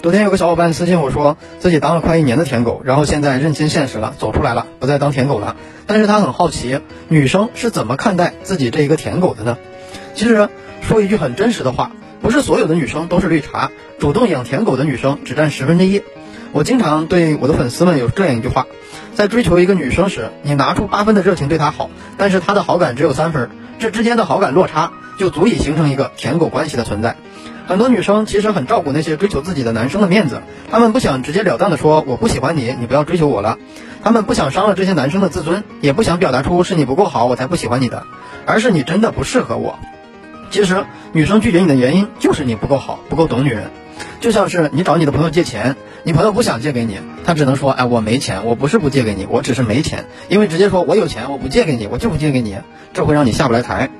昨天有个小伙伴私信我说，自己当了快一年的舔狗，然后现在认清现实了，走出来了，不再当舔狗了。但是他很好奇，女生是怎么看待自己这一个舔狗的呢？其实说一句很真实的话，不是所有的女生都是绿茶，主动养舔狗的女生只占十分之一。我经常对我的粉丝们有这样一句话：在追求一个女生时，你拿出八分的热情对她好，但是她的好感只有三分，这之间的好感落差就足以形成一个舔狗关系的存在。很多女生其实很照顾那些追求自己的男生的面子，她们不想直截了当的说我不喜欢你，你不要追求我了。她们不想伤了这些男生的自尊，也不想表达出是你不够好我才不喜欢你的，而是你真的不适合我。其实女生拒绝你的原因就是你不够好，不够懂女人。就像是你找你的朋友借钱，你朋友不想借给你，他只能说哎我没钱，我不是不借给你，我只是没钱。因为直接说我有钱，我不借给你，我就不借给你，这会让你下不来台。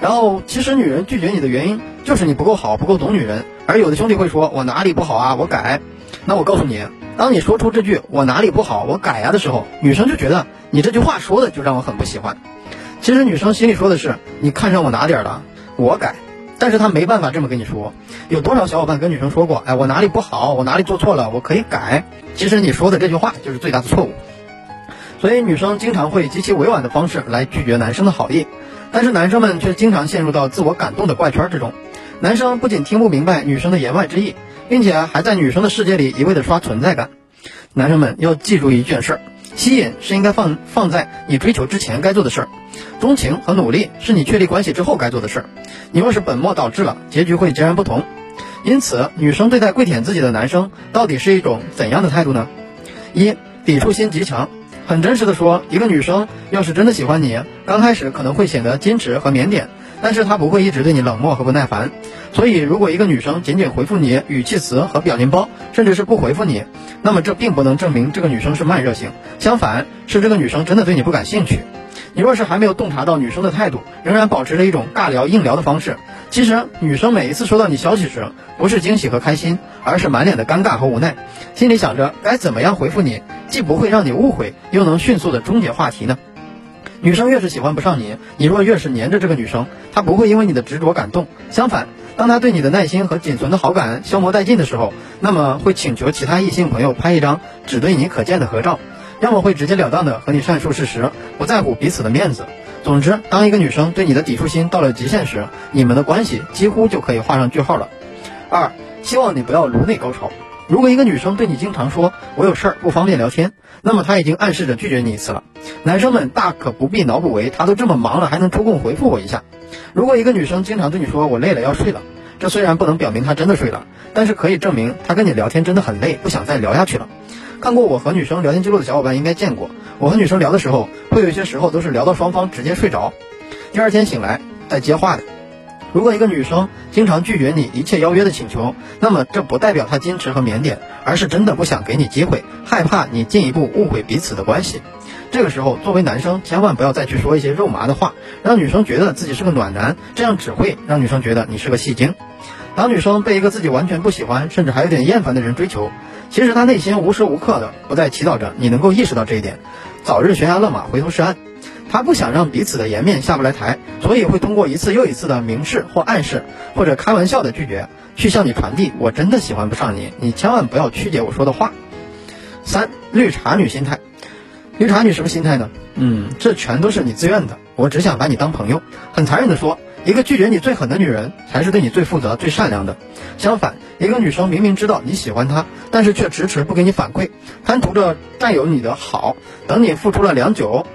然后，其实女人拒绝你的原因就是你不够好，不够懂女人。而有的兄弟会说：“我哪里不好啊？我改。”那我告诉你，当你说出这句“我哪里不好，我改呀”的时候，女生就觉得你这句话说的就让我很不喜欢。其实女生心里说的是：“你看上我哪点了？我改。”但是她没办法这么跟你说。有多少小伙伴跟女生说过：“哎，我哪里不好？我哪里做错了？我可以改。”其实你说的这句话就是最大的错误。所以女生经常会极其委婉的方式来拒绝男生的好意。但是男生们却经常陷入到自我感动的怪圈之中，男生不仅听不明白女生的言外之意，并且还在女生的世界里一味的刷存在感。男生们要记住一件事儿：吸引是应该放放在你追求之前该做的事儿，钟情和努力是你确立关系之后该做的事儿。你若是本末倒置了，结局会截然不同。因此，女生对待跪舔自己的男生到底是一种怎样的态度呢？一，抵触心极强。很真实的说，一个女生要是真的喜欢你，刚开始可能会显得矜持和腼腆，但是她不会一直对你冷漠和不耐烦。所以，如果一个女生仅仅回复你语气词和表情包，甚至是不回复你，那么这并不能证明这个女生是慢热型，相反是这个女生真的对你不感兴趣。你若是还没有洞察到女生的态度，仍然保持着一种尬聊硬聊的方式，其实女生每一次收到你消息时，不是惊喜和开心，而是满脸的尴尬和无奈，心里想着该怎么样回复你。既不会让你误会，又能迅速的终结话题呢？女生越是喜欢不上你，你若越是黏着这个女生，她不会因为你的执着感动。相反，当她对你的耐心和仅存的好感消磨殆尽的时候，那么会请求其他异性朋友拍一张只对你可见的合照，要么会直截了当的和你阐述事实，不在乎彼此的面子。总之，当一个女生对你的抵触心到了极限时，你们的关系几乎就可以画上句号了。二，希望你不要颅内高潮。如果一个女生对你经常说“我有事儿不方便聊天”，那么她已经暗示着拒绝你一次了。男生们大可不必脑补为她都这么忙了，还能抽空回复我一下。如果一个女生经常对你说“我累了要睡了”，这虽然不能表明她真的睡了，但是可以证明她跟你聊天真的很累，不想再聊下去了。看过我和女生聊天记录的小伙伴应该见过，我和女生聊的时候，会有一些时候都是聊到双方直接睡着，第二天醒来再接话的。如果一个女生经常拒绝你一切邀约的请求，那么这不代表她矜持和腼腆，而是真的不想给你机会，害怕你进一步误会彼此的关系。这个时候，作为男生，千万不要再去说一些肉麻的话，让女生觉得自己是个暖男，这样只会让女生觉得你是个戏精。当女生被一个自己完全不喜欢，甚至还有点厌烦的人追求，其实她内心无时无刻的不在祈祷着你能够意识到这一点，早日悬崖勒马，回头是岸。他不想让彼此的颜面下不来台，所以会通过一次又一次的明示或暗示，或者开玩笑的拒绝，去向你传递我真的喜欢不上你，你千万不要曲解我说的话。三绿茶女心态，绿茶女什么心态呢？嗯，这全都是你自愿的，我只想把你当朋友。很残忍的说，一个拒绝你最狠的女人，才是对你最负责、最善良的。相反，一个女生明明知道你喜欢她，但是却迟迟不给你反馈，贪图着占有你的好，等你付出了良久。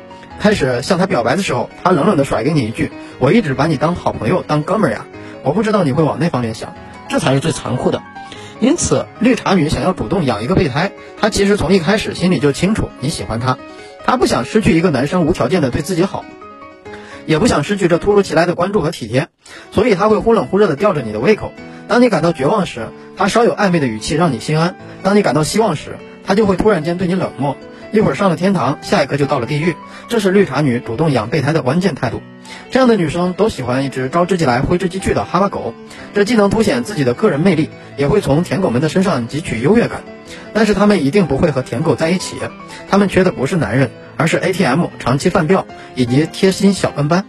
开始向他表白的时候，他冷冷的甩给你一句：“我一直把你当好朋友，当哥们儿呀。”我不知道你会往那方面想，这才是最残酷的。因此，绿茶女想要主动养一个备胎，她其实从一开始心里就清楚你喜欢她，她不想失去一个男生无条件的对自己好，也不想失去这突如其来的关注和体贴，所以她会忽冷忽热的吊着你的胃口。当你感到绝望时，她稍有暧昧的语气让你心安；当你感到希望时，她就会突然间对你冷漠。一会儿上了天堂，下一刻就到了地狱，这是绿茶女主动养备胎的关键态度。这样的女生都喜欢一只招之即来挥之即去的哈巴狗，这既能凸显自己的个人魅力，也会从舔狗们的身上汲取优越感。但是他们一定不会和舔狗在一起，他们缺的不是男人，而是 ATM 长期饭票以及贴心小跟班。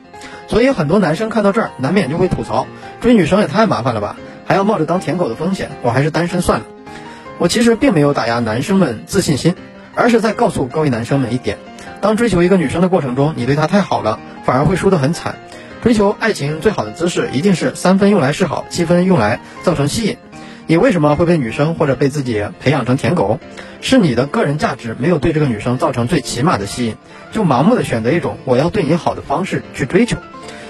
所以很多男生看到这儿，难免就会吐槽：追女生也太麻烦了吧，还要冒着当舔狗的风险，我还是单身算了。我其实并没有打压男生们自信心，而是在告诉各位男生们一点：当追求一个女生的过程中，你对她太好了，反而会输得很惨。追求爱情最好的姿势，一定是三分用来示好，七分用来造成吸引。你为什么会被女生或者被自己培养成舔狗？是你的个人价值没有对这个女生造成最起码的吸引，就盲目的选择一种我要对你好的方式去追求。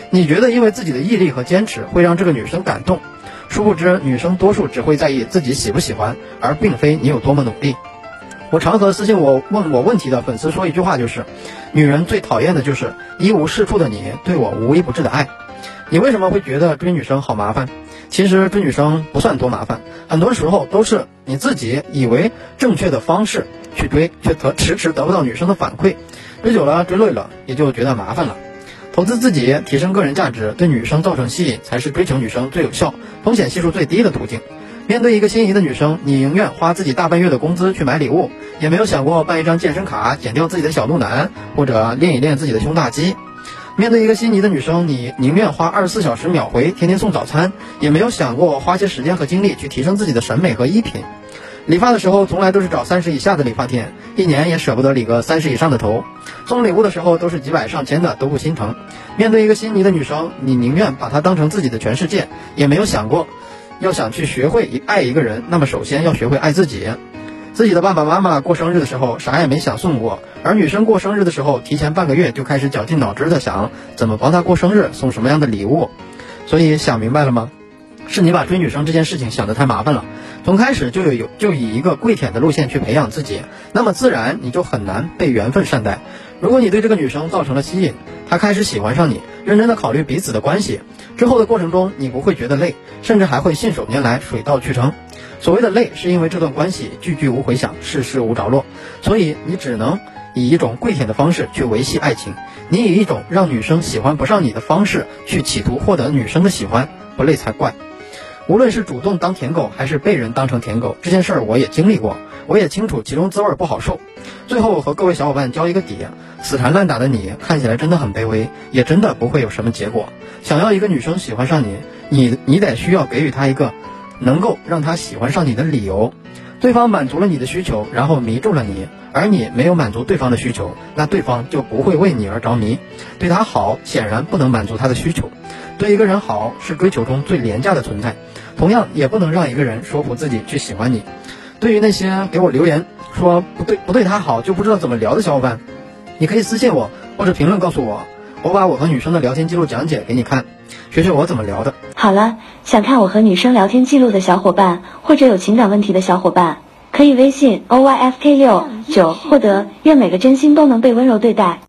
你觉得因为自己的毅力和坚持会让这个女生感动，殊不知女生多数只会在意自己喜不喜欢，而并非你有多么努力。我常和私信我问我问题的粉丝说一句话，就是女人最讨厌的就是一无是处的你对我无微不至的爱。你为什么会觉得追女生好麻烦？其实追女生不算多麻烦，很多时候都是你自己以为正确的方式去追，却得迟迟得不到女生的反馈，追久了追累了也就觉得麻烦了。投资自己，提升个人价值，对女生造成吸引，才是追求女生最有效、风险系数最低的途径。面对一个心仪的女生，你宁愿花自己大半月的工资去买礼物，也没有想过办一张健身卡，减掉自己的小肚腩，或者练一练自己的胸大肌。面对一个心仪的女生，你宁愿花二十四小时秒回，天天送早餐，也没有想过花些时间和精力去提升自己的审美和衣品。理发的时候，从来都是找三十以下的理发店，一年也舍不得理个三十以上的头。送礼物的时候，都是几百上千的，都不心疼。面对一个心仪的女生，你宁愿把她当成自己的全世界，也没有想过，要想去学会爱一个人，那么首先要学会爱自己。自己的爸爸妈妈过生日的时候，啥也没想送过，而女生过生日的时候，提前半个月就开始绞尽脑汁的想怎么帮她过生日，送什么样的礼物。所以想明白了吗？是你把追女生这件事情想得太麻烦了。从开始就有有就以一个跪舔的路线去培养自己，那么自然你就很难被缘分善待。如果你对这个女生造成了吸引，她开始喜欢上你，认真的考虑彼此的关系之后的过程中，你不会觉得累，甚至还会信手拈来，水到渠成。所谓的累，是因为这段关系句句无回响，事事无着落，所以你只能以一种跪舔的方式去维系爱情。你以一种让女生喜欢不上你的方式去企图获得女生的喜欢，不累才怪。无论是主动当舔狗，还是被人当成舔狗，这件事儿我也经历过，我也清楚其中滋味不好受。最后和各位小伙伴交一个底：死缠烂打的你看起来真的很卑微，也真的不会有什么结果。想要一个女生喜欢上你，你你得需要给予她一个能够让她喜欢上你的理由。对方满足了你的需求，然后迷住了你，而你没有满足对方的需求，那对方就不会为你而着迷。对他好，显然不能满足他的需求。对一个人好是追求中最廉价的存在，同样也不能让一个人说服自己去喜欢你。对于那些给我留言说不对不对他好就不知道怎么聊的小伙伴，你可以私信我或者评论告诉我，我把我和女生的聊天记录讲解给你看，学学我怎么聊的。好了，想看我和女生聊天记录的小伙伴，或者有情感问题的小伙伴，可以微信 o y f k 六九获得。愿每个真心都能被温柔对待。